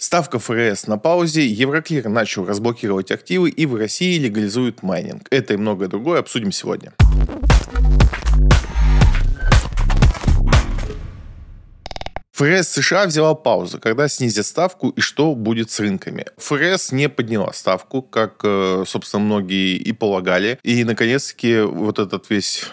Ставка ФРС на паузе, Euroclear начал разблокировать активы и в России легализуют майнинг. Это и многое другое обсудим сегодня. ФРС США взяла паузу, когда снизят ставку и что будет с рынками. ФРС не подняла ставку, как, э, собственно, многие и полагали. И, наконец-таки, вот этот весь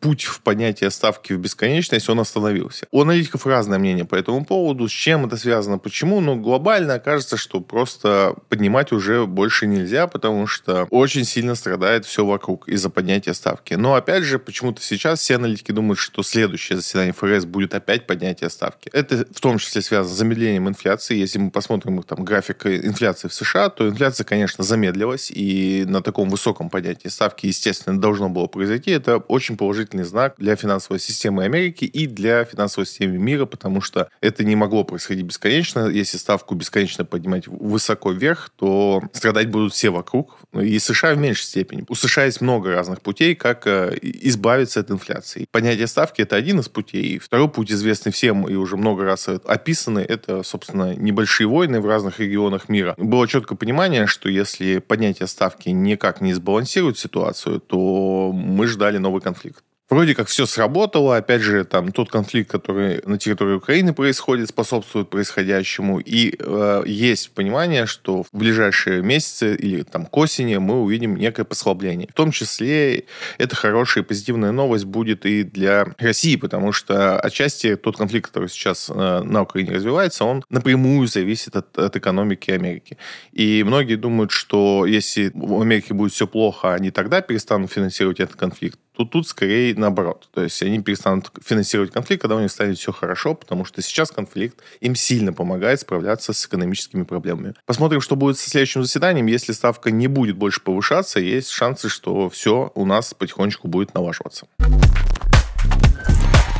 путь в поднятие ставки в бесконечность, он остановился. У аналитиков разное мнение по этому поводу, с чем это связано, почему, но глобально кажется, что просто поднимать уже больше нельзя, потому что очень сильно страдает все вокруг из-за поднятия ставки. Но опять же, почему-то сейчас все аналитики думают, что следующее заседание ФРС будет опять поднятие ставки. Это в том числе связано с замедлением инфляции. Если мы посмотрим там график инфляции в США, то инфляция, конечно, замедлилась, и на таком высоком поднятии ставки, естественно, должно было произойти. Это очень очень положительный знак для финансовой системы Америки и для финансовой системы мира, потому что это не могло происходить бесконечно. Если ставку бесконечно поднимать высоко вверх, то страдать будут все вокруг. И США в меньшей степени. У США есть много разных путей, как э, избавиться от инфляции. Понятие ставки – это один из путей. Второй путь, известный всем и уже много раз описанный, это, собственно, небольшие войны в разных регионах мира. Было четкое понимание, что если поднятие ставки никак не сбалансирует ситуацию, то мы ждали новый конфликт. Вроде как все сработало, опять же, там тот конфликт, который на территории Украины происходит, способствует происходящему, и э, есть понимание, что в ближайшие месяцы или там к осени мы увидим некое послабление. В том числе это хорошая и позитивная новость будет и для России, потому что отчасти тот конфликт, который сейчас э, на Украине развивается, он напрямую зависит от, от экономики Америки. И многие думают, что если в Америке будет все плохо, они тогда перестанут финансировать этот конфликт то тут скорее наоборот. То есть они перестанут финансировать конфликт, когда у них станет все хорошо, потому что сейчас конфликт им сильно помогает справляться с экономическими проблемами. Посмотрим, что будет со следующим заседанием. Если ставка не будет больше повышаться, есть шансы, что все у нас потихонечку будет налаживаться.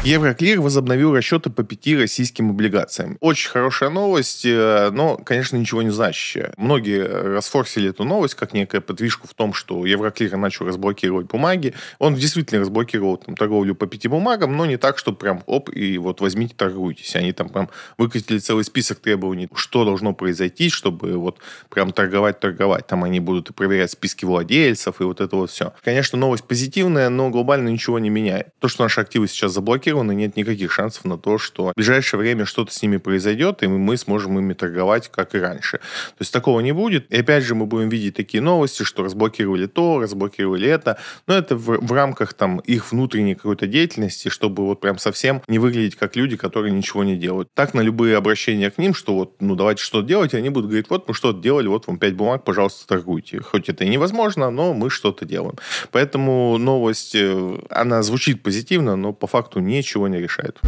Евроклир возобновил расчеты по пяти российским облигациям. Очень хорошая новость, э, но, конечно, ничего не значащая. Многие расфорсили эту новость как некая подвижку в том, что Евроклир начал разблокировать бумаги. Он действительно разблокировал там, торговлю по пяти бумагам, но не так, что прям оп, и вот возьмите, торгуйтесь. Они там прям выкатили целый список требований, что должно произойти, чтобы вот прям торговать-торговать. Там они будут проверять списки владельцев, и вот это вот все. Конечно, новость позитивная, но глобально ничего не меняет. То, что наши активы сейчас заблокированы, заблокированы, нет никаких шансов на то, что в ближайшее время что-то с ними произойдет, и мы сможем ими торговать, как и раньше. То есть такого не будет. И опять же, мы будем видеть такие новости, что разблокировали то, разблокировали это. Но это в, в рамках там их внутренней какой-то деятельности, чтобы вот прям совсем не выглядеть как люди, которые ничего не делают. Так на любые обращения к ним, что вот, ну, давайте что-то делать, они будут говорить, вот мы что-то делали, вот вам пять бумаг, пожалуйста, торгуйте. Хоть это и невозможно, но мы что-то делаем. Поэтому новость, э, она звучит позитивно, но по факту не ничего не решает.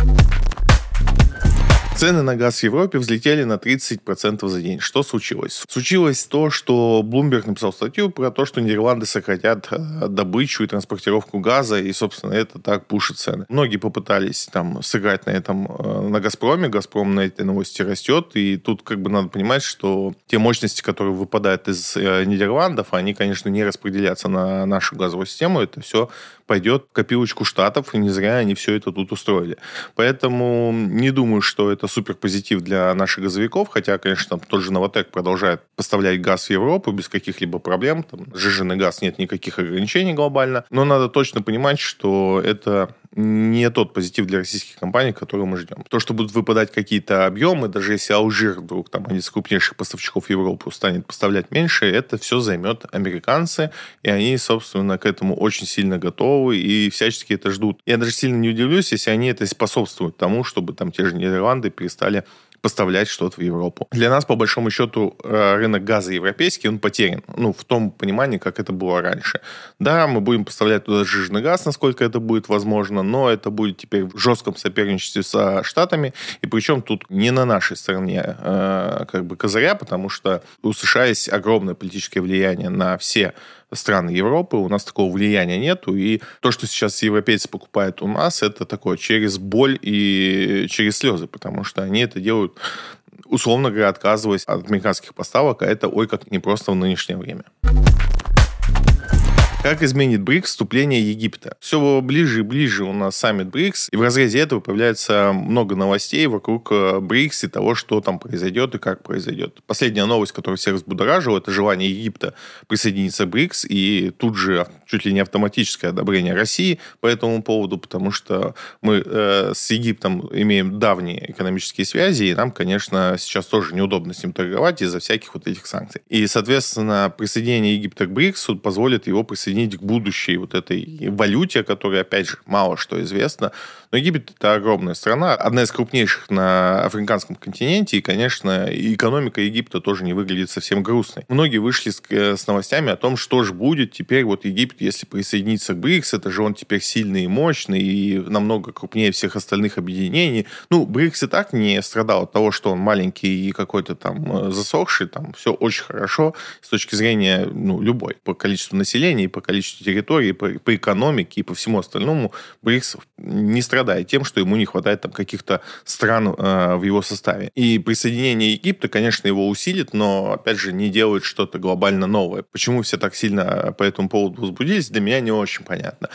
Цены на газ в Европе взлетели на 30% за день. Что случилось? Случилось то, что Bloomberg написал статью про то, что Нидерланды сократят э, добычу и транспортировку газа, и, собственно, это так пушит цены. Многие попытались там сыграть на этом э, на Газпроме. Газпром на этой новости растет, и тут как бы надо понимать, что те мощности, которые выпадают из э, Нидерландов, они, конечно, не распределятся на нашу газовую систему. Это все пойдет в копилочку штатов, и не зря они все это тут устроили. Поэтому не думаю, что это супер позитив для наших газовиков, хотя, конечно, там тот же Новотек продолжает поставлять газ в Европу без каких-либо проблем. Там сжиженный газ нет никаких ограничений глобально. Но надо точно понимать, что это не тот позитив для российских компаний, который мы ждем. То, что будут выпадать какие-то объемы, даже если Алжир вдруг, там, один из крупнейших поставщиков в Европу, станет поставлять меньше, это все займет американцы, и они, собственно, к этому очень сильно готовы и всячески это ждут. Я даже сильно не удивлюсь, если они это способствуют тому, чтобы там те же Нидерланды перестали поставлять что-то в Европу. Для нас, по большому счету, э, рынок газа европейский, он потерян. Ну, в том понимании, как это было раньше. Да, мы будем поставлять туда жирный газ, насколько это будет возможно, но это будет теперь в жестком соперничестве со Штатами, и причем тут не на нашей стороне э, как бы козыря, потому что у США есть огромное политическое влияние на все страны Европы, у нас такого влияния нету, и то, что сейчас европейцы покупают у нас, это такое через боль и через слезы, потому что они это делают условно говоря, отказываясь от американских поставок, а это ой как непросто в нынешнее время. Как изменит БРИКС вступление Египта? Все ближе и ближе у нас саммит БРИКС, и в разрезе этого появляется много новостей вокруг э, БРИКС и того, что там произойдет и как произойдет. Последняя новость, которая всех взбудоражила, это желание Египта присоединиться к БРИКС, и тут же чуть ли не автоматическое одобрение России по этому поводу, потому что мы э, с Египтом имеем давние экономические связи, и нам, конечно, сейчас тоже неудобно с ним торговать из-за всяких вот этих санкций. И, соответственно, присоединение Египта к БРИКСу позволит его присоединить присоединить к будущей вот этой валюте, которая, опять же, мало что известно. Но Египет – это огромная страна, одна из крупнейших на африканском континенте, и, конечно, экономика Египта тоже не выглядит совсем грустной. Многие вышли с, э, с новостями о том, что же будет теперь вот Египет, если присоединиться к БРИКС, это же он теперь сильный и мощный, и намного крупнее всех остальных объединений. Ну, БРИКС и так не страдал от того, что он маленький и какой-то там э, засохший, там все очень хорошо с точки зрения, ну, любой, по количеству населения, и по количеству территорий, по, по экономике и по всему остальному БРИКС не страдает тем, что ему не хватает там каких-то стран э, в его составе. И присоединение Египта, конечно, его усилит, но, опять же, не делает что-то глобально новое. Почему все так сильно по этому поводу возбудились, для меня не очень понятно.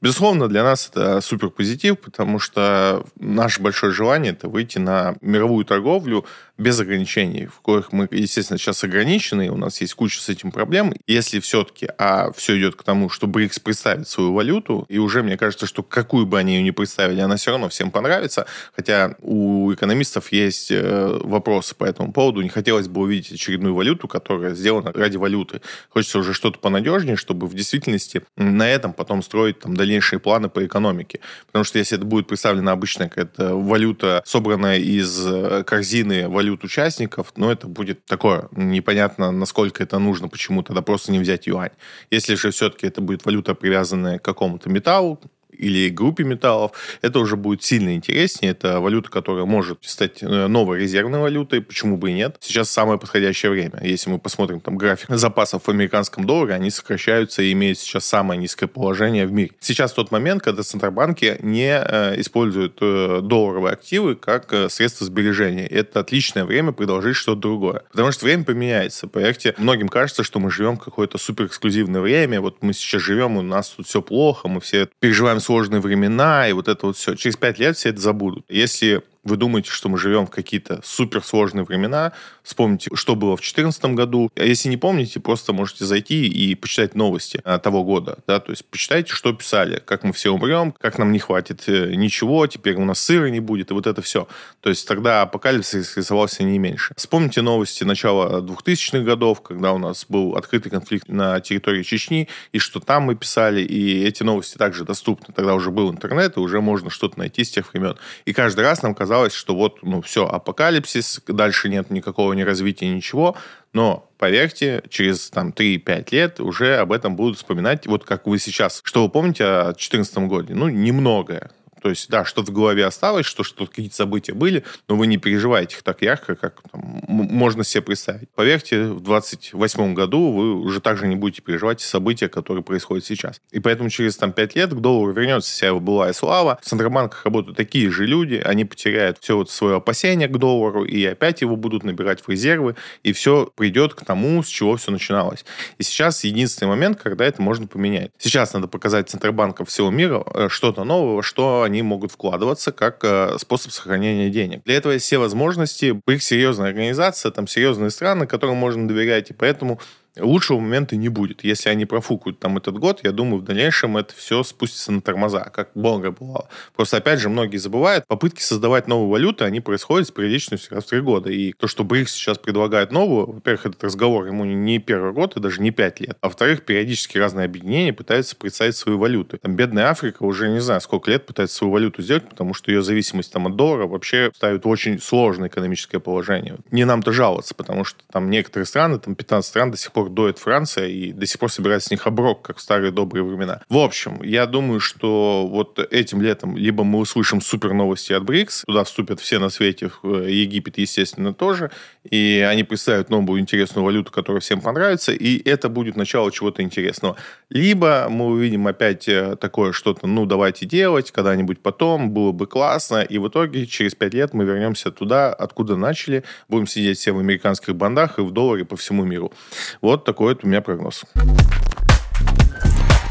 Безусловно, для нас это супер позитив, потому что наше большое желание это выйти на мировую торговлю без ограничений, в коих мы, естественно, сейчас ограничены, и у нас есть куча с этим проблем. Если все-таки, а все идет к тому, что БРИКС представит свою валюту, и уже мне кажется, что какую бы они ее ни представили, она все равно всем понравится, хотя у экономистов есть э, вопросы по этому поводу. Не хотелось бы увидеть очередную валюту, которая сделана ради валюты. Хочется уже что-то понадежнее, чтобы в действительности на этом потом строить там дальнейшие планы по экономике. Потому что если это будет представлена обычная какая-то валюта, собранная из э, корзины валют валют участников, но это будет такое, непонятно, насколько это нужно, почему тогда просто не взять юань. Если же все-таки это будет валюта, привязанная к какому-то металлу, или группе металлов, это уже будет сильно интереснее. Это валюта, которая может стать э, новой резервной валютой, почему бы и нет. Сейчас самое подходящее время. Если мы посмотрим там график запасов в американском долларе, они сокращаются и имеют сейчас самое низкое положение в мире. Сейчас тот момент, когда центробанки не э, используют э, долларовые активы как средство сбережения. Это отличное время предложить что-то другое. Потому что время поменяется. Поверьте, многим кажется, что мы живем какое-то супер эксклюзивное время. Вот мы сейчас живем, у нас тут все плохо, мы все переживаем сложные времена, и вот это вот все. Через пять лет все это забудут. Если вы думаете, что мы живем в какие-то суперсложные времена, вспомните, что было в 2014 году. А если не помните, просто можете зайти и почитать новости а, того года. Да? То есть почитайте, что писали, как мы все умрем, как нам не хватит э, ничего, теперь у нас сыра не будет, и вот это все. То есть тогда апокалипсис рисовался не меньше. Вспомните новости начала 2000-х годов, когда у нас был открытый конфликт на территории Чечни, и что там мы писали, и эти новости также доступны. Тогда уже был интернет, и уже можно что-то найти с тех времен. И каждый раз нам казалось, казалось, что вот, ну, все, апокалипсис, дальше нет никакого ни развития, ничего, но поверьте, через там 3-5 лет уже об этом будут вспоминать, вот как вы сейчас. Что вы помните о 2014 году? Ну, немногое. То есть, да, что-то в голове осталось, что что какие-то события были, но вы не переживаете их так ярко, как там, можно себе представить. Поверьте, в 28 году вы уже также не будете переживать события, которые происходят сейчас. И поэтому через там 5 лет к доллару вернется вся его былая слава. В Центробанках работают такие же люди, они потеряют все вот свое опасение к доллару, и опять его будут набирать в резервы, и все придет к тому, с чего все начиналось. И сейчас единственный момент, когда это можно поменять. Сейчас надо показать Центробанкам всего мира э, что-то нового, что они могут вкладываться как э, способ сохранения денег. Для этого есть все возможности. БРИКС серьезная организация, там серьезные страны, которым можно доверять, и поэтому лучшего момента не будет. Если они профукают там этот год, я думаю, в дальнейшем это все спустится на тормоза, как много было. Просто, опять же, многие забывают, попытки создавать новую валюту, они происходят с периодичностью раз в три года. И то, что БРИКС сейчас предлагает новую, во-первых, этот разговор ему не первый год и даже не пять лет. А во-вторых, периодически разные объединения пытаются представить свою валюту. Там бедная Африка уже не знаю, сколько лет пытается свою валюту сделать, потому что ее зависимость там от доллара вообще ставит в очень сложное экономическое положение. Не нам-то жаловаться, потому что там некоторые страны, там 15 стран до сих пор дует Франция и до сих пор собирает с них оброк, как в старые добрые времена. В общем, я думаю, что вот этим летом либо мы услышим супер новости от БРИКС, туда вступят все на свете, э, Египет, естественно, тоже, и они представят новую интересную валюту, которая всем понравится, и это будет начало чего-то интересного. Либо мы увидим опять э, такое что-то, ну, давайте делать, когда-нибудь потом, было бы классно, и в итоге через пять лет мы вернемся туда, откуда начали, будем сидеть все в американских бандах и в долларе по всему миру. Вот такой вот у меня прогноз.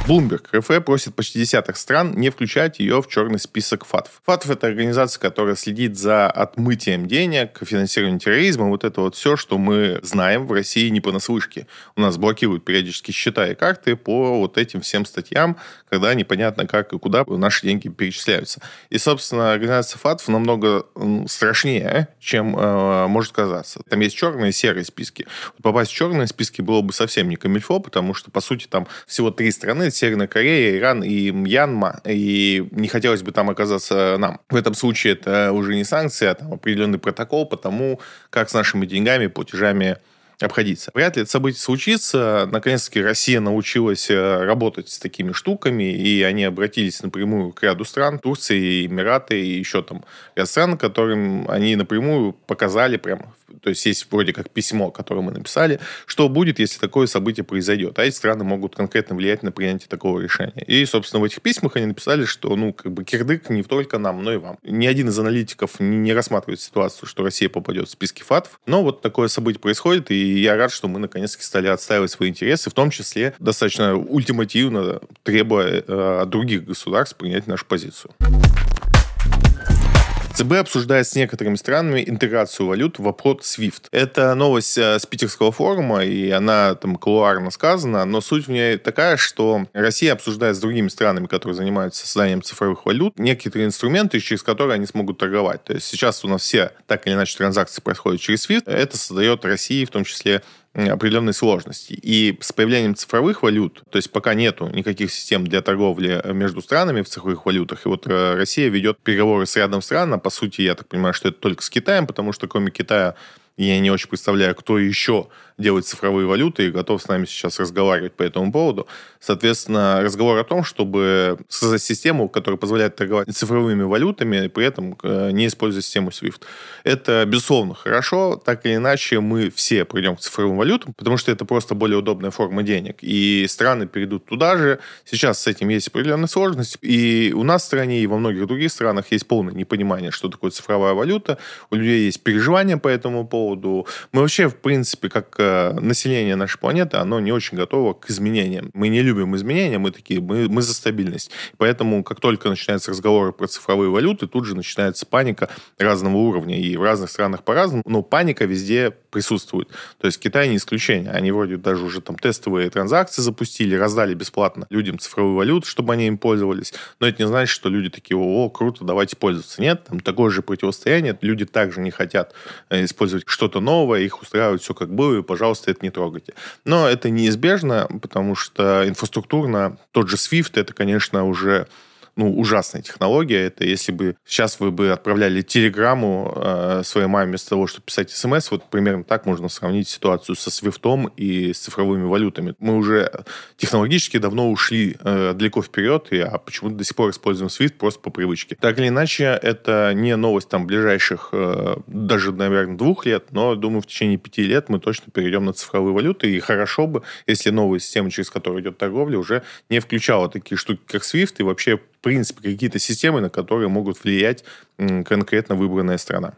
Bloomberg РФ просит почти десяток стран не включать ее в черный список ФАТФ. ФАТФ — это организация, которая следит за отмытием денег, финансированием терроризма, вот это вот все, что мы знаем в России не понаслышке. У нас блокируют периодически счета и карты по вот этим всем статьям, когда непонятно как и куда наши деньги перечисляются. И, собственно, организация ФАТФ намного страшнее, чем э, может казаться. Там есть черные и серые списки. Попасть в черные списки было бы совсем не камильфо, потому что, по сути, там всего три страны Северная Корея, Иран и Мьянма, и не хотелось бы там оказаться нам. В этом случае это уже не санкция, а там определенный протокол по тому, как с нашими деньгами, платежами обходиться. Вряд ли это событие случится. Наконец-таки Россия научилась э, работать с такими штуками, и они обратились напрямую к ряду стран, Турции, Эмираты и еще там ряд стран, которым они напрямую показали прямо то есть есть вроде как письмо, которое мы написали, что будет, если такое событие произойдет. А эти страны могут конкретно влиять на принятие такого решения. И, собственно, в этих письмах они написали, что, ну, как бы кирдык не только нам, но и вам. Ни один из аналитиков не, рассматривает ситуацию, что Россия попадет в списки ФАТФ. Но вот такое событие происходит, и я рад, что мы наконец-таки стали отстаивать свои интересы, в том числе достаточно ультимативно требуя э, от других государств принять нашу позицию. ЦБ обсуждает с некоторыми странами интеграцию валют в обход SWIFT. Это новость э, с питерского форума, и она там колуарно сказана, но суть в ней такая, что Россия обсуждает с другими странами, которые занимаются созданием цифровых валют, некоторые инструменты, через которые они смогут торговать. То есть сейчас у нас все так или иначе транзакции происходят через SWIFT. Это создает России в том числе определенные сложности. И с появлением цифровых валют, то есть пока нету никаких систем для торговли между странами в цифровых валютах, и вот э, Россия ведет переговоры с рядом стран, а по сути, я так понимаю, что это только с Китаем, потому что кроме Китая я не очень представляю, кто еще делать цифровые валюты и готов с нами сейчас разговаривать по этому поводу. Соответственно, разговор о том, чтобы создать систему, которая позволяет торговать цифровыми валютами, при этом э, не используя систему SWIFT. Это, безусловно, хорошо. Так или иначе, мы все придем к цифровым валютам, потому что это просто более удобная форма денег. И страны перейдут туда же. Сейчас с этим есть определенная сложность. И у нас в стране, и во многих других странах есть полное непонимание, что такое цифровая валюта. У людей есть переживания по этому поводу. Мы вообще, в принципе, как э, население нашей планеты, оно не очень готово к изменениям. Мы не любим изменения, мы такие, мы, мы за стабильность. Поэтому, как только начинаются разговоры про цифровые валюты, тут же начинается паника разного уровня. И в разных странах по-разному, но паника везде присутствует. То есть Китай не исключение. Они вроде даже уже там тестовые транзакции запустили, раздали бесплатно людям цифровую валюту, чтобы они им пользовались. Но это не значит, что люди такие, о, круто, давайте пользоваться. Нет, там такое же противостояние. Люди также не хотят э, использовать что-то новое, их устраивает все как было, и, пожалуйста, это не трогайте. Но это неизбежно, потому что инфраструктурно тот же SWIFT, это, конечно, уже ну, ужасная технология. Это если бы сейчас вы бы отправляли телеграмму э, своей маме вместо того, чтобы писать смс, вот примерно так можно сравнить ситуацию со свифтом и с цифровыми валютами. Мы уже технологически давно ушли э, далеко вперед, и, а почему-то до сих пор используем Swift просто по привычке. Так или иначе, это не новость там ближайших э, даже, наверное, двух лет, но, думаю, в течение пяти лет мы точно перейдем на цифровые валюты, и хорошо бы, если новая система, через которую идет торговля, уже не включала такие штуки, как Swift, и вообще принципе, какие-то системы, на которые могут влиять конкретно выбранная страна.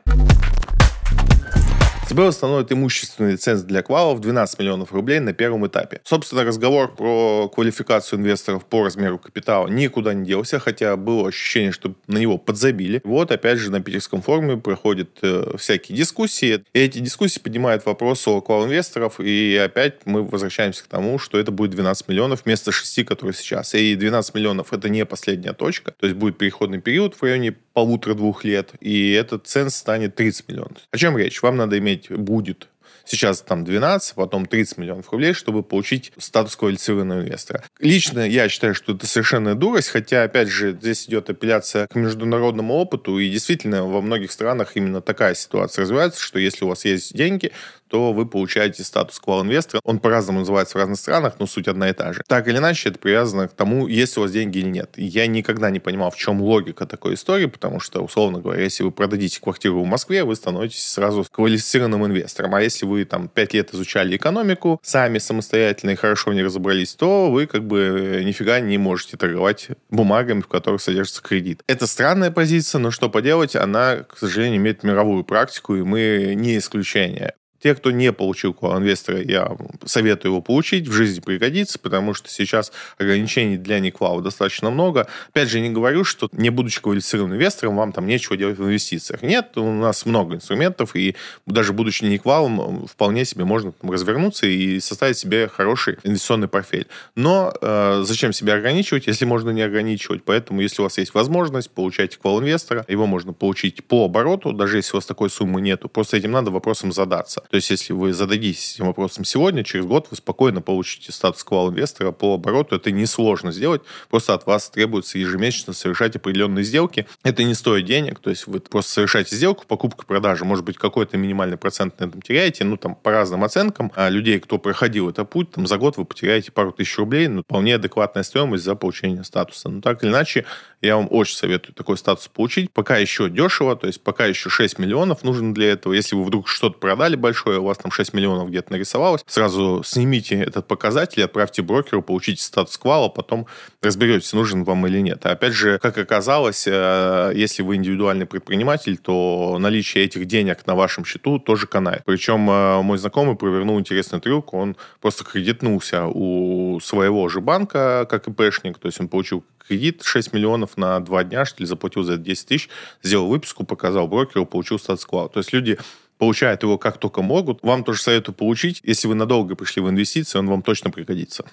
ЦБ установит имущественный лиценз для квалов 12 миллионов рублей на первом этапе. Собственно, разговор про квалификацию инвесторов по размеру капитала никуда не делся, хотя было ощущение, что на него подзабили. Вот, опять же, на питерском форуме проходят э, всякие дискуссии. И эти дискуссии поднимают вопрос о квал-инвесторов, и опять мы возвращаемся к тому, что это будет 12 миллионов вместо 6, которые сейчас. И 12 миллионов это не последняя точка, то есть будет переходный период в районе полутора-двух лет, и этот ценз станет 30 миллионов. О чем речь? Вам надо иметь будет Сейчас там 12, потом 30 миллионов рублей, чтобы получить статус квалифицированного инвестора. Лично я считаю, что это совершенно дурость, хотя, опять же, здесь идет апелляция к международному опыту, и действительно во многих странах именно такая ситуация развивается, что если у вас есть деньги, то вы получаете статус квал-инвестора. Он по-разному называется в разных странах, но суть одна и та же. Так или иначе, это привязано к тому, есть у вас деньги или нет. Я никогда не понимал, в чем логика такой истории, потому что, условно говоря, если вы продадите квартиру в Москве, вы становитесь сразу квалифицированным инвестором. А если вы там пять лет изучали экономику, сами самостоятельно и хорошо в ней разобрались, то вы как бы нифига не можете торговать бумагами, в которых содержится кредит. Это странная позиция, но что поделать, она, к сожалению, имеет мировую практику, и мы не исключение. Те, кто не получил квал-инвестора, я советую его получить, в жизни пригодится, потому что сейчас ограничений для неквала достаточно много. Опять же, не говорю, что не будучи квалифицированным инвестором, вам там нечего делать в инвестициях. Нет, у нас много инструментов, и даже будучи неквалом, вполне себе можно там, развернуться и составить себе хороший инвестиционный портфель. Но э, зачем себя ограничивать, если можно не ограничивать? Поэтому, если у вас есть возможность, получайте квал-инвестора, его можно получить по обороту, даже если у вас такой суммы нету. Просто этим надо вопросом задаться. То есть, если вы зададитесь этим вопросом сегодня, через год вы спокойно получите статус квал-инвестора по обороту. Это несложно сделать, просто от вас требуется ежемесячно совершать определенные сделки. Это не стоит денег, то есть вы просто совершаете сделку, покупка, продажа, может быть, какой-то минимальный процент на этом теряете, ну, там, по разным оценкам, а людей, кто проходил этот путь, там, за год вы потеряете пару тысяч рублей, ну, вполне адекватная стоимость за получение статуса. Но так или иначе, я вам очень советую такой статус получить. Пока еще дешево, то есть пока еще 6 миллионов нужно для этого. Если вы вдруг что-то продали большое, у вас там 6 миллионов где-то нарисовалось, сразу снимите этот показатель, отправьте брокеру, получите статус квала, потом разберетесь, нужен вам или нет. А опять же, как оказалось, э, если вы индивидуальный предприниматель, то наличие этих денег на вашем счету тоже канает. Причем э, мой знакомый провернул интересный трюк, он просто кредитнулся у своего же банка, как ИПшник, то есть он получил кредит 6 миллионов на 2 дня, что ли, заплатил за это 10 тысяч, сделал выписку, показал брокеру, получил статус квал. То есть люди получают его как только могут. Вам тоже советую получить. Если вы надолго пришли в инвестиции, он вам точно пригодится.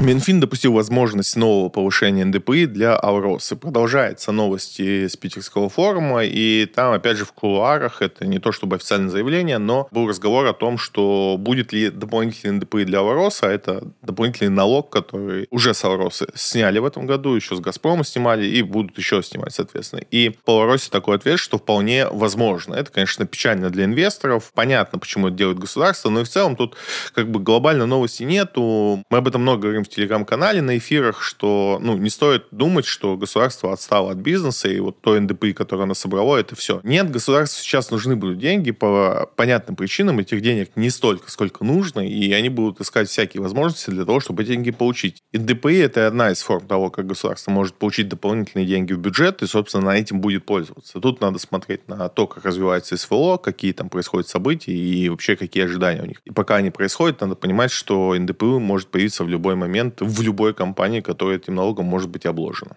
Минфин допустил возможность нового повышения НДПИ для Авросы. Продолжается новости с Питерского форума, и там, опять же, в кулуарах, это не то чтобы официальное заявление, но был разговор о том, что будет ли дополнительный НДПИ для Авроса, это дополнительный налог, который уже с Авросы сняли в этом году, еще с Газпрома снимали, и будут еще снимать, соответственно. И по Авросе такой ответ, что вполне возможно. Это, конечно, печально для инвесторов. Понятно, почему это делает государство, но и в целом тут как бы глобально новости нету. Мы об этом много говорим в телеграм-канале на эфирах, что ну, не стоит думать, что государство отстало от бизнеса, и вот то НДП, которое оно собрало, это все. Нет, государству сейчас нужны будут деньги по понятным причинам. Этих денег не столько, сколько нужно, и они будут искать всякие возможности для того, чтобы эти деньги получить. НДПИ — это одна из форм того, как государство может получить дополнительные деньги в бюджет, и, собственно, на этим будет пользоваться. Тут надо смотреть на то, как развивается СВО, какие там происходят события и вообще какие ожидания у них. И пока они происходят, надо понимать, что НДПИ может появиться в любой момент момент в любой компании, которая этим налогом может быть обложена.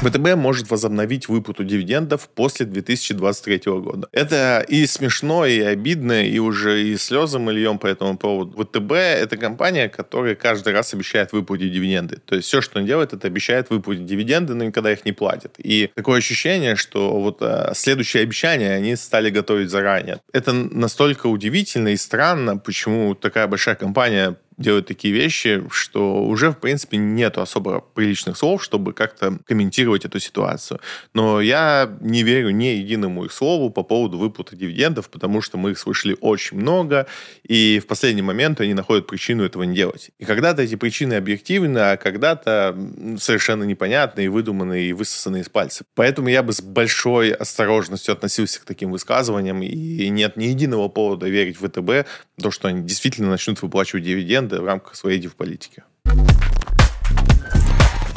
ВТБ может возобновить выплату дивидендов после 2023 года. Это и смешно, и обидно, и уже и слезы мы льем по этому поводу. ВТБ — это компания, которая каждый раз обещает выплатить дивиденды. То есть все, что он делает, это обещает выплатить дивиденды, но никогда их не платит. И такое ощущение, что вот а, следующие обещания они стали готовить заранее. Это настолько удивительно и странно, почему такая большая компания делают такие вещи, что уже, в принципе, нет особо приличных слов, чтобы как-то комментировать эту ситуацию. Но я не верю ни единому их слову по поводу выплаты дивидендов, потому что мы их слышали очень много, и в последний момент они находят причину этого не делать. И когда-то эти причины объективны, а когда-то совершенно непонятные, выдуманные и высосанные из пальца. Поэтому я бы с большой осторожностью относился к таким высказываниям, и нет ни единого повода верить в ВТБ, то, что они действительно начнут выплачивать дивиденды, в рамках своей дивполитики.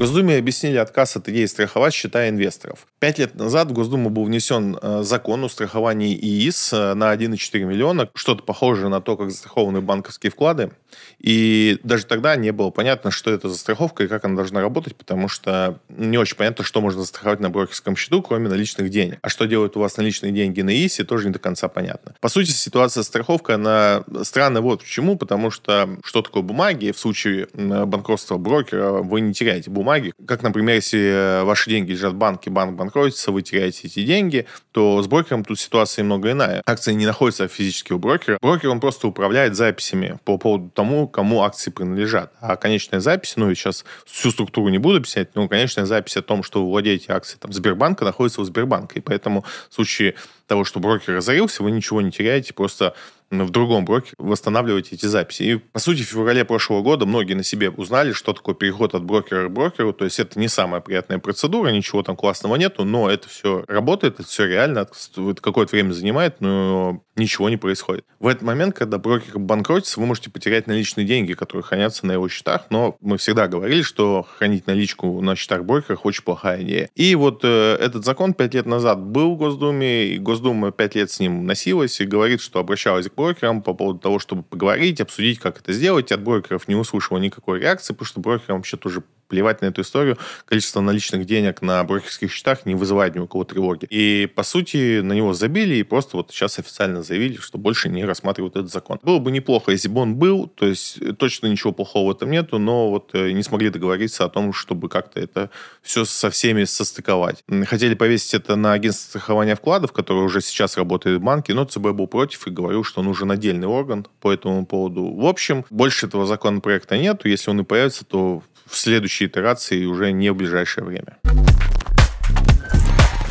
Госдуме объяснили отказ от идеи страховать счета инвесторов. Пять лет назад в Госдуму был внесен э, закон о страховании ИИС э, на 1,4 миллиона, что-то похожее на то, как застрахованы банковские вклады. И даже тогда не было понятно, что это за страховка и как она должна работать, потому что не очень понятно, что можно застраховать на брокерском счету, кроме наличных денег. А что делают у вас наличные деньги на ИИСе, тоже не до конца понятно. По сути, ситуация с страховкой, она странная вот почему, потому что что такое бумаги? В случае банкротства брокера вы не теряете бумаги, бумаги. Как, например, если э, ваши деньги лежат в банке, банк банкротится, вы теряете эти деньги, то с брокером тут ситуация немного иная. Акции не находятся физически у брокера. Брокер, он просто управляет записями по поводу тому, кому акции принадлежат. А конечная запись, ну, я сейчас всю структуру не буду объяснять, но конечная запись о том, что вы владеете акцией там, Сбербанка, находится у Сбербанка. И поэтому в случае того, что брокер разорился, вы ничего не теряете, просто в другом брокере восстанавливать эти записи. И, по сути, в феврале прошлого года многие на себе узнали, что такое переход от брокера к брокеру. То есть это не самая приятная процедура, ничего там классного нету, но это все работает, это все реально, это какое-то время занимает, но ничего не происходит. В этот момент, когда брокер банкротится, вы можете потерять наличные деньги, которые хранятся на его счетах, но мы всегда говорили, что хранить наличку на счетах брокерах очень плохая идея. И вот э, этот закон пять лет назад был в Госдуме, и Госдума пять лет с ним носилась и говорит, что обращалась к брокерам по поводу того, чтобы поговорить, обсудить, как это сделать. От брокеров не услышала никакой реакции, потому что брокерам вообще тоже плевать на эту историю. Количество наличных денег на брокерских счетах не вызывает ни у кого тревоги. И, по сути, на него забили и просто вот сейчас официально заявили, что больше не рассматривают этот закон. Было бы неплохо, если бы он был, то есть точно ничего плохого в этом нету, но вот э, не смогли договориться о том, чтобы как-то это все со всеми состыковать. Хотели повесить это на агентство страхования вкладов, которое уже сейчас работает в банке, но ЦБ был против и говорил, что нужен отдельный орган по этому поводу. В общем, больше этого законопроекта нету. Если он и появится, то в следующей итерации уже не в ближайшее время.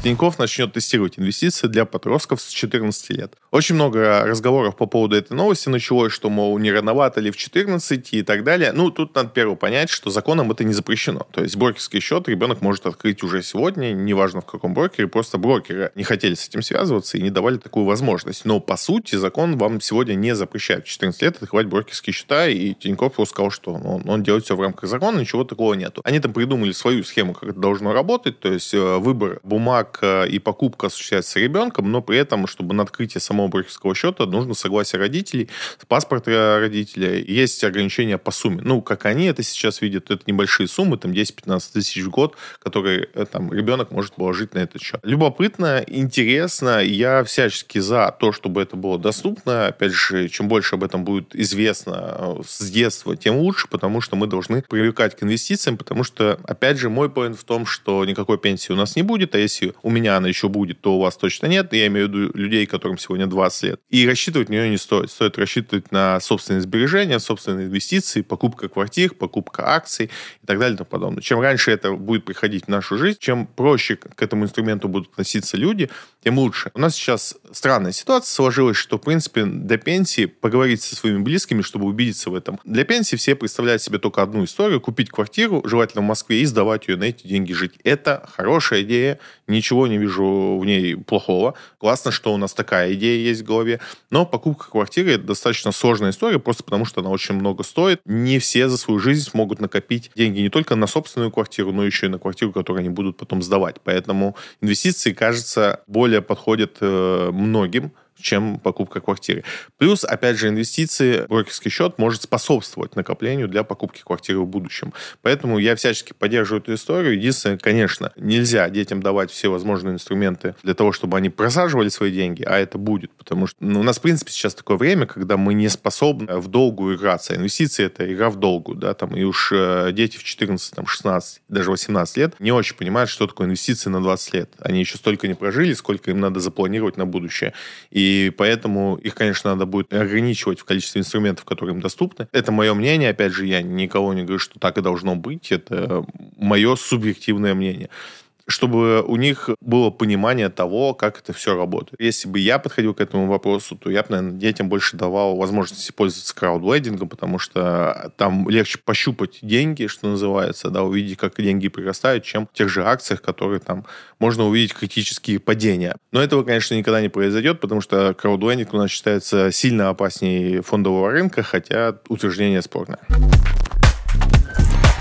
Тиньков начнет тестировать инвестиции для подростков с 14 лет. Очень много разговоров по поводу этой новости началось, что, мол, не рановато ли в 14 и так далее. Ну, тут надо первое понять, что законом это не запрещено. То есть брокерский счет ребенок может открыть уже сегодня, неважно в каком брокере, просто брокеры не хотели с этим связываться и не давали такую возможность. Но, по сути, закон вам сегодня не запрещает в 14 лет открывать брокерские счета, и Тиньков просто сказал, что он, он делает все в рамках закона, ничего такого нету. Они там придумали свою схему, как это должно работать, то есть э, выбор бумаг бумаг и покупка осуществляется ребенком, но при этом, чтобы на открытие самого брокерского счета нужно согласие родителей, паспорт родителя, есть ограничения по сумме. Ну, как они это сейчас видят, это небольшие суммы, там 10-15 тысяч в год, которые э, там ребенок может положить на этот счет. Любопытно, интересно, я всячески за то, чтобы это было доступно. Опять же, чем больше об этом будет известно э, с детства, тем лучше, потому что мы должны привлекать к инвестициям, потому что, опять же, мой поинт в том, что никакой пенсии у нас не будет, а если у меня она еще будет, то у вас точно нет. Я имею в виду людей, которым сегодня 20 лет. И рассчитывать на нее не стоит. Стоит рассчитывать на собственные сбережения, собственные инвестиции, покупка квартир, покупка акций и так далее и тому подобное. Чем раньше это будет приходить в нашу жизнь, чем проще к этому инструменту будут относиться люди, тем лучше. У нас сейчас странная ситуация сложилась, что, в принципе, до пенсии поговорить со своими близкими, чтобы убедиться в этом. Для пенсии все представляют себе только одну историю. Купить квартиру, желательно в Москве, и сдавать ее на эти деньги жить. Это хорошая идея. Ничего не вижу в ней плохого. Классно, что у нас такая идея есть в голове. Но покупка квартиры – это достаточно сложная история, просто потому что она очень много стоит. Не все за свою жизнь смогут накопить деньги не только на собственную квартиру, но еще и на квартиру, которую они будут потом сдавать. Поэтому инвестиции, кажется, более подходят э, многим чем покупка квартиры. Плюс, опять же, инвестиции, брокерский счет может способствовать накоплению для покупки квартиры в будущем. Поэтому я всячески поддерживаю эту историю. Единственное, конечно, нельзя детям давать все возможные инструменты для того, чтобы они просаживали свои деньги, а это будет, потому что ну, у нас, в принципе, сейчас такое время, когда мы не способны в долгу играться. Инвестиции — это игра в долгу, да, там, и уж э, дети в 14, там, 16, даже 18 лет не очень понимают, что такое инвестиции на 20 лет. Они еще столько не прожили, сколько им надо запланировать на будущее. И и поэтому их, конечно, надо будет ограничивать в количестве инструментов, которые им доступны. Это мое мнение. Опять же, я никого не говорю, что так и должно быть. Это мое субъективное мнение чтобы у них было понимание того, как это все работает. Если бы я подходил к этому вопросу, то я бы, наверное, детям больше давал возможности пользоваться краудлендингом, потому что там легче пощупать деньги, что называется, да, увидеть, как деньги прирастают, чем в тех же акциях, которые там можно увидеть критические падения. Но этого, конечно, никогда не произойдет, потому что краудлендинг у нас считается сильно опаснее фондового рынка, хотя утверждение спорное.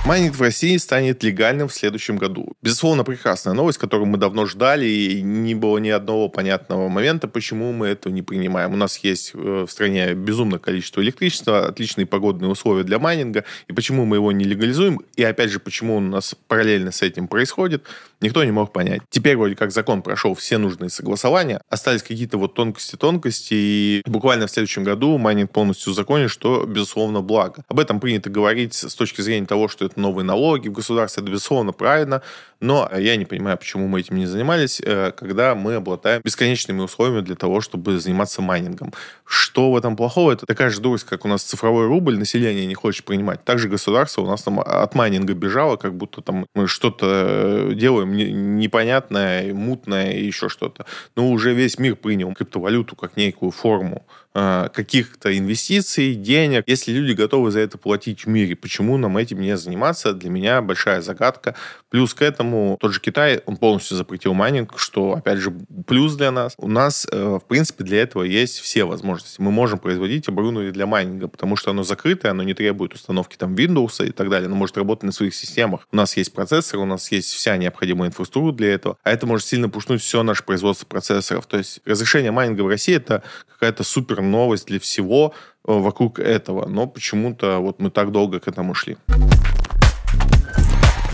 Майнинг в России станет легальным в следующем году. Безусловно, прекрасная новость, которую мы давно ждали, и не было ни одного понятного момента, почему мы этого не принимаем. У нас есть э, в стране безумное количество электричества, отличные погодные условия для майнинга, и почему мы его не легализуем, и опять же, почему у нас параллельно с этим происходит, никто не мог понять. Теперь вроде как закон прошел все нужные согласования, остались какие-то вот тонкости-тонкости, и буквально в следующем году майнинг полностью узаконят, что, безусловно, благо. Об этом принято говорить с точки зрения того, что это новые налоги в государстве, это безусловно правильно, но я не понимаю, почему мы этим не занимались, э, когда мы обладаем бесконечными условиями для того, чтобы заниматься майнингом. Что в этом плохого? Это такая же дурость, как у нас цифровой рубль население не хочет принимать. Также государство у нас там от майнинга бежало, как будто там мы что-то э, делаем непонятное, мутное и еще что-то. Но уже весь мир принял криптовалюту как некую форму каких-то инвестиций, денег. Если люди готовы за это платить в мире, почему нам этим не заниматься? Для меня большая загадка. Плюс к этому тот же Китай, он полностью запретил майнинг, что, опять же, плюс для нас. У нас, э, в принципе, для этого есть все возможности. Мы можем производить оборудование для майнинга, потому что оно закрытое, оно не требует установки там Windows и так далее. Оно может работать на своих системах. У нас есть процессор, у нас есть вся необходимая инфраструктура для этого. А это может сильно пушнуть все наше производство процессоров. То есть разрешение майнинга в России это какая-то супер новость для всего э, вокруг этого. Но почему-то вот мы так долго к этому шли.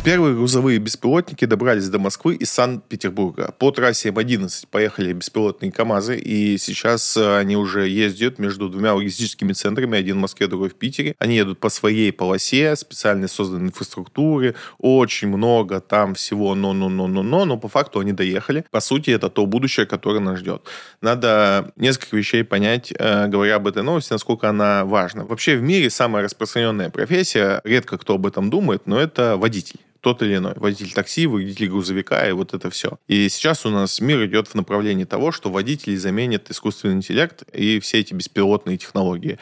Первые грузовые беспилотники добрались до Москвы из Санкт-Петербурга. По трассе М11 поехали беспилотные КАМАЗы, и сейчас э, они уже ездят между двумя логистическими центрами, один в Москве, другой в Питере. Они едут по своей полосе, специально созданной инфраструктуре, очень много там всего но-но-но-но-но, но по факту они доехали. По сути, это то будущее, которое нас ждет. Надо несколько вещей понять, э, говоря об этой новости, насколько она важна. Вообще в мире самая распространенная профессия, редко кто об этом думает, но это водитель тот или иной. Водитель такси, водитель грузовика и вот это все. И сейчас у нас мир идет в направлении того, что водители заменят искусственный интеллект и все эти беспилотные технологии.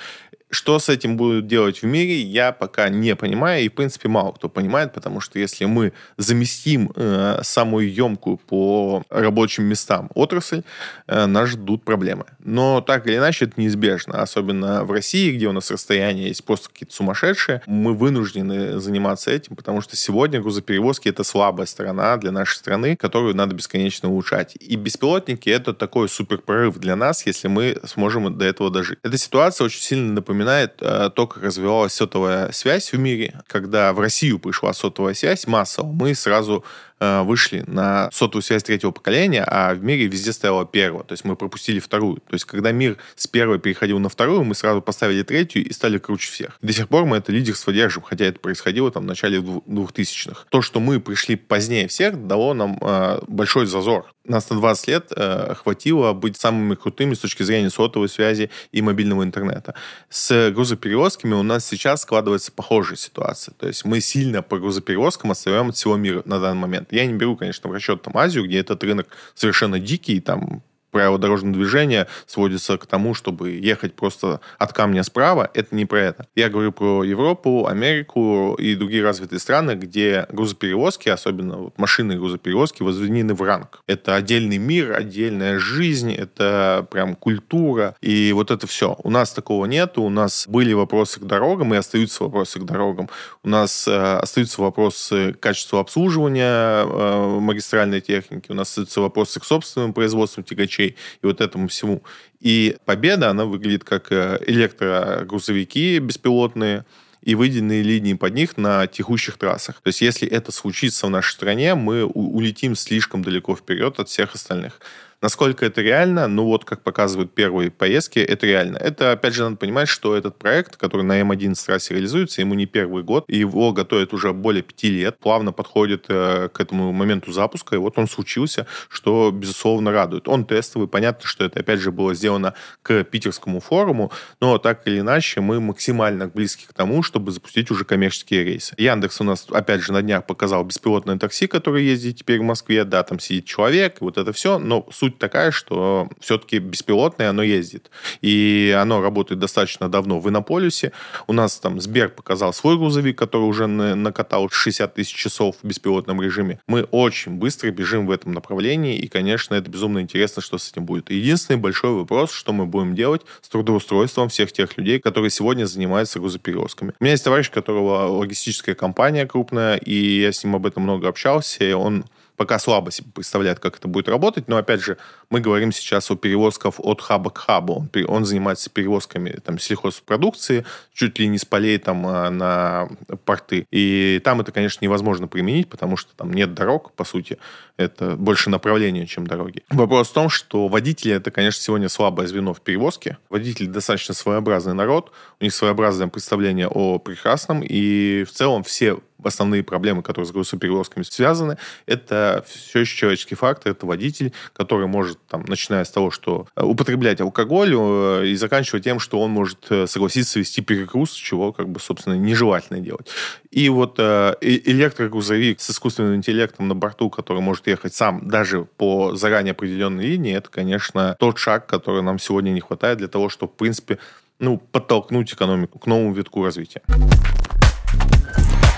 Что с этим будут делать в мире, я пока не понимаю, и, в принципе, мало кто понимает, потому что если мы заместим э, самую емкую по рабочим местам отрасль, э, нас ждут проблемы. Но так или иначе это неизбежно, особенно в России, где у нас расстояния есть просто какие-то сумасшедшие, мы вынуждены заниматься этим, потому что сегодня грузоперевозки это слабая сторона для нашей страны, которую надо бесконечно улучшать. И беспилотники это такой супер прорыв для нас, если мы сможем до этого дожить. Эта ситуация очень сильно напоминает напоминает э, то, как развивалась сотовая связь в мире. Когда в Россию пришла сотовая связь массово, мы сразу вышли на сотовую связь третьего поколения, а в мире везде стояла первая. То есть мы пропустили вторую. То есть когда мир с первой переходил на вторую, мы сразу поставили третью и стали круче всех. До сих пор мы это лидерство держим, хотя это происходило там в начале 2000-х. То, что мы пришли позднее всех, дало нам э, большой зазор. Нас на 20 лет э, хватило быть самыми крутыми с точки зрения сотовой связи и мобильного интернета. С грузоперевозками у нас сейчас складывается похожая ситуация. То есть мы сильно по грузоперевозкам отстаем от всего мира на данный момент. Я не беру, конечно, в расчет там Азию, где этот рынок совершенно дикий, там правила дорожного движения сводится к тому, чтобы ехать просто от камня справа. Это не про это. Я говорю про Европу, Америку и другие развитые страны, где грузоперевозки, особенно вот машины грузоперевозки, возведены в ранг. Это отдельный мир, отдельная жизнь, это прям культура. И вот это все. У нас такого нет. У нас были вопросы к дорогам и остаются вопросы к дорогам. У нас э, остаются вопросы качества обслуживания э, магистральной техники. У нас остаются вопросы к собственным производствам тягачей вещей и вот этому всему. И победа, она выглядит как э, электрогрузовики беспилотные, и выделенные линии под них на текущих трассах. То есть, если это случится в нашей стране, мы улетим слишком далеко вперед от всех остальных. Насколько это реально? Ну вот, как показывают первые поездки, это реально. Это, опять же, надо понимать, что этот проект, который на М11 трассе реализуется, ему не первый год, его готовят уже более пяти лет, плавно подходит э, к этому моменту запуска, и вот он случился, что, безусловно, радует. Он тестовый, понятно, что это, опять же, было сделано к питерскому форуму, но так или иначе мы максимально близки к тому, чтобы запустить уже коммерческие рейсы. Яндекс у нас, опять же, на днях показал беспилотное такси, которое ездит теперь в Москве, да, там сидит человек, вот это все, но суть суть такая, что все-таки беспилотное оно ездит. И оно работает достаточно давно в Иннополисе. У нас там Сбер показал свой грузовик, который уже накатал 60 тысяч часов в беспилотном режиме. Мы очень быстро бежим в этом направлении, и, конечно, это безумно интересно, что с этим будет. Единственный большой вопрос, что мы будем делать с трудоустройством всех тех людей, которые сегодня занимаются грузоперевозками. У меня есть товарищ, у которого логистическая компания крупная, и я с ним об этом много общался, и он пока слабо себе представляет, как это будет работать, но, опять же, мы говорим сейчас о перевозках от хаба к хабу. Он, он занимается перевозками там, сельхозпродукции, чуть ли не с полей там, а, на порты. И там это, конечно, невозможно применить, потому что там нет дорог, по сути. Это больше направление, чем дороги. Вопрос в том, что водители — это, конечно, сегодня слабое звено в перевозке. Водители достаточно своеобразный народ, у них своеобразное представление о прекрасном, и в целом все основные проблемы, которые с грузоперевозками связаны, это все еще человеческий фактор, это водитель, который может, там, начиная с того, что э, употреблять алкоголь э, и заканчивая тем, что он может э, согласиться вести перегруз, чего, как бы, собственно, нежелательно делать. И вот электрогрузовик с искусственным интеллектом на борту, который может ехать сам даже по заранее определенной линии, это, конечно, тот шаг, который нам сегодня не хватает для того, чтобы, в принципе, ну, подтолкнуть экономику к новому витку развития.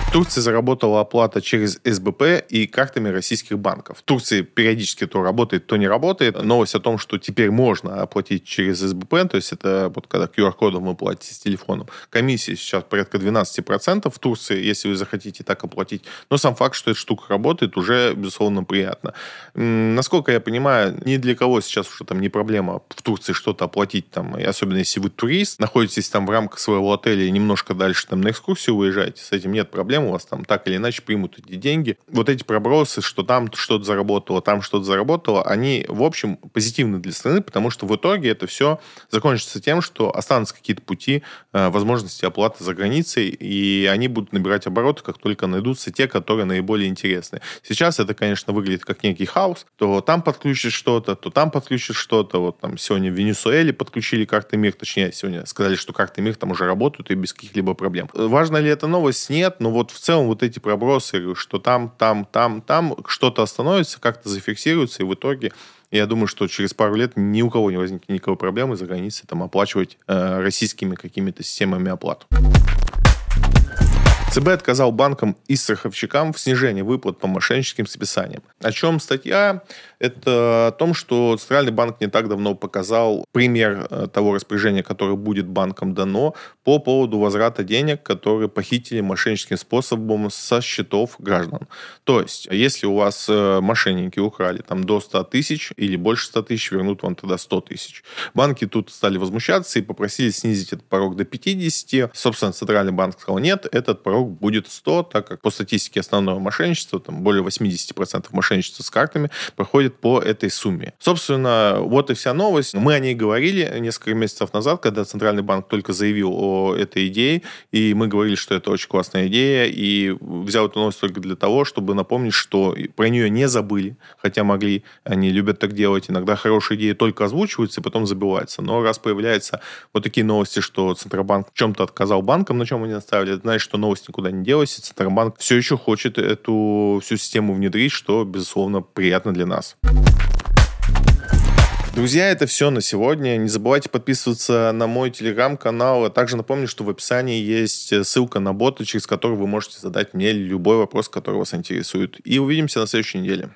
В Турции заработала оплата через СБП и картами российских банков. В Турции периодически то работает, то не работает. Новость о том, что теперь можно оплатить через СБП, то есть это вот когда QR-кодом вы платите с телефоном. Комиссия сейчас порядка 12% в Турции, если вы захотите так оплатить. Но сам факт, что эта штука работает, уже, безусловно, приятно. Насколько я понимаю, ни для кого сейчас уже там не проблема в Турции что-то оплатить, там, и особенно если вы турист, находитесь там в рамках своего отеля и немножко дальше там на экскурсию уезжаете, с этим нет проблем проблем, у вас там так или иначе примут эти деньги. Вот эти пробросы, что там что-то заработало, там что-то заработало, они, в общем, позитивны для страны, потому что в итоге это все закончится тем, что останутся какие-то пути э, возможности оплаты за границей, и они будут набирать обороты, как только найдутся те, которые наиболее интересны. Сейчас это, конечно, выглядит как некий хаос. То там подключишь что-то, то там подключишь что-то. Вот там сегодня в Венесуэле подключили карты МИР, точнее, сегодня сказали, что карты МИР там уже работают и без каких-либо проблем. Важно ли это новость? Нет, но вот вот в целом вот эти пробросы, что там, там, там, там что-то остановится, как-то зафиксируется, и в итоге я думаю, что через пару лет ни у кого не возникнет никакой проблемы за границей там оплачивать э, российскими какими-то системами оплат. ЦБ отказал банкам и страховщикам в снижении выплат по мошенническим списаниям. О чем статья? Это о том, что Центральный банк не так давно показал пример э, того распоряжения, которое будет банкам дано по поводу возврата денег, которые похитили мошенническим способом со счетов граждан. То есть, если у вас э, мошенники украли там до 100 тысяч или больше 100 тысяч, вернут вам тогда 100 тысяч. Банки тут стали возмущаться и попросили снизить этот порог до 50. Собственно, Центральный банк сказал, нет, этот порог порог будет 100, так как по статистике основного мошенничества, там более 80% мошенничества с картами проходит по этой сумме. Собственно, вот и вся новость. Мы о ней говорили несколько месяцев назад, когда Центральный банк только заявил о этой идее, и мы говорили, что это очень классная идея, и взял эту новость только для того, чтобы напомнить, что про нее не забыли, хотя могли, они любят так делать. Иногда хорошие идеи только озвучиваются и потом забываются. Но раз появляются вот такие новости, что Центробанк чем-то отказал банкам, на чем они наставили, это значит, что новость никуда не делась, и Центробанк все еще хочет эту всю систему внедрить, что, безусловно, приятно для нас. Друзья, это все на сегодня. Не забывайте подписываться на мой телеграм-канал. А также напомню, что в описании есть ссылка на бота, через который вы можете задать мне любой вопрос, который вас интересует. И увидимся на следующей неделе.